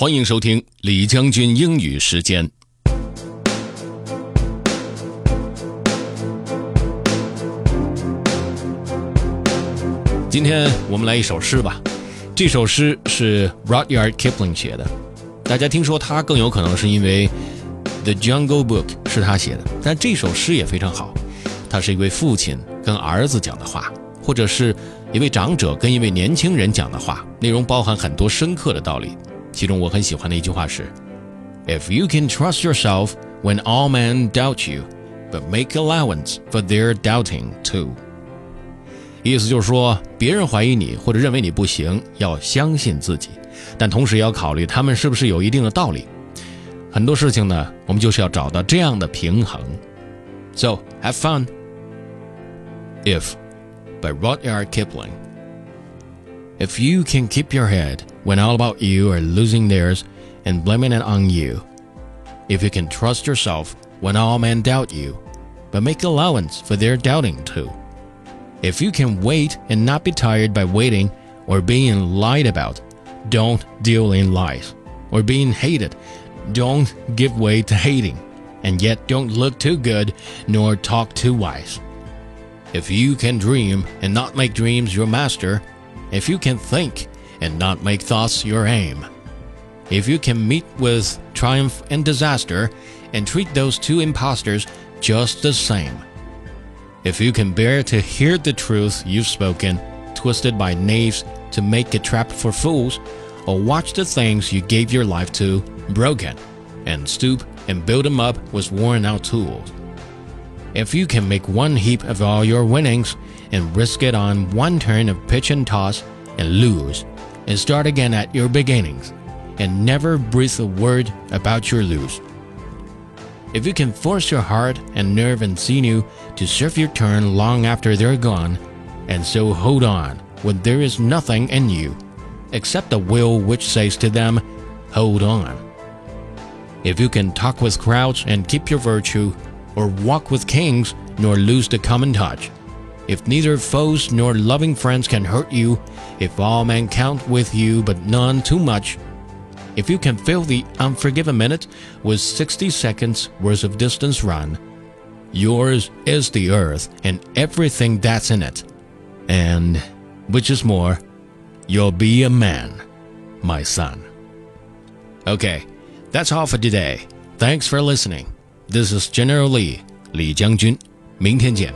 欢迎收听李将军英语时间。今天我们来一首诗吧。这首诗是 Rudyard Kipling 写的。大家听说他更有可能是因为《The Jungle Book》是他写的，但这首诗也非常好。他是一位父亲跟儿子讲的话，或者是一位长者跟一位年轻人讲的话，内容包含很多深刻的道理。其中我很喜欢的一句话是：“If you can trust yourself when all men doubt you, but make allowance for their doubting too。”意思就是说，别人怀疑你或者认为你不行，要相信自己，但同时也要考虑他们是不是有一定的道理。很多事情呢，我们就是要找到这样的平衡。So have fun. If by Rudyard Kipling. If you can keep your head when all about you are losing theirs and blaming it on you, if you can trust yourself when all men doubt you, but make allowance for their doubting too, if you can wait and not be tired by waiting or being lied about, don't deal in lies, or being hated, don't give way to hating, and yet don't look too good nor talk too wise. If you can dream and not make dreams your master, if you can think and not make thoughts your aim, if you can meet with triumph and disaster and treat those two impostors just the same, if you can bear to hear the truth you've spoken, twisted by knaves to make a trap for fools, or watch the things you gave your life to broken, and stoop and build them up with worn out tools. If you can make one heap of all your winnings and risk it on one turn of pitch and toss and lose, and start again at your beginnings, and never breathe a word about your lose. If you can force your heart and nerve and sinew to serve your turn long after they're gone, and so hold on when there is nothing in you except the will which says to them, Hold on. If you can talk with crowds and keep your virtue, or walk with kings nor lose the common touch, if neither foes nor loving friends can hurt you, if all men count with you but none too much, if you can fill the unforgiven minute with 60 seconds worth of distance run, yours is the earth and everything that's in it. And, which is more, you'll be a man, my son. Okay, that's all for today. Thanks for listening. This is General Lee, 李将军。明天见。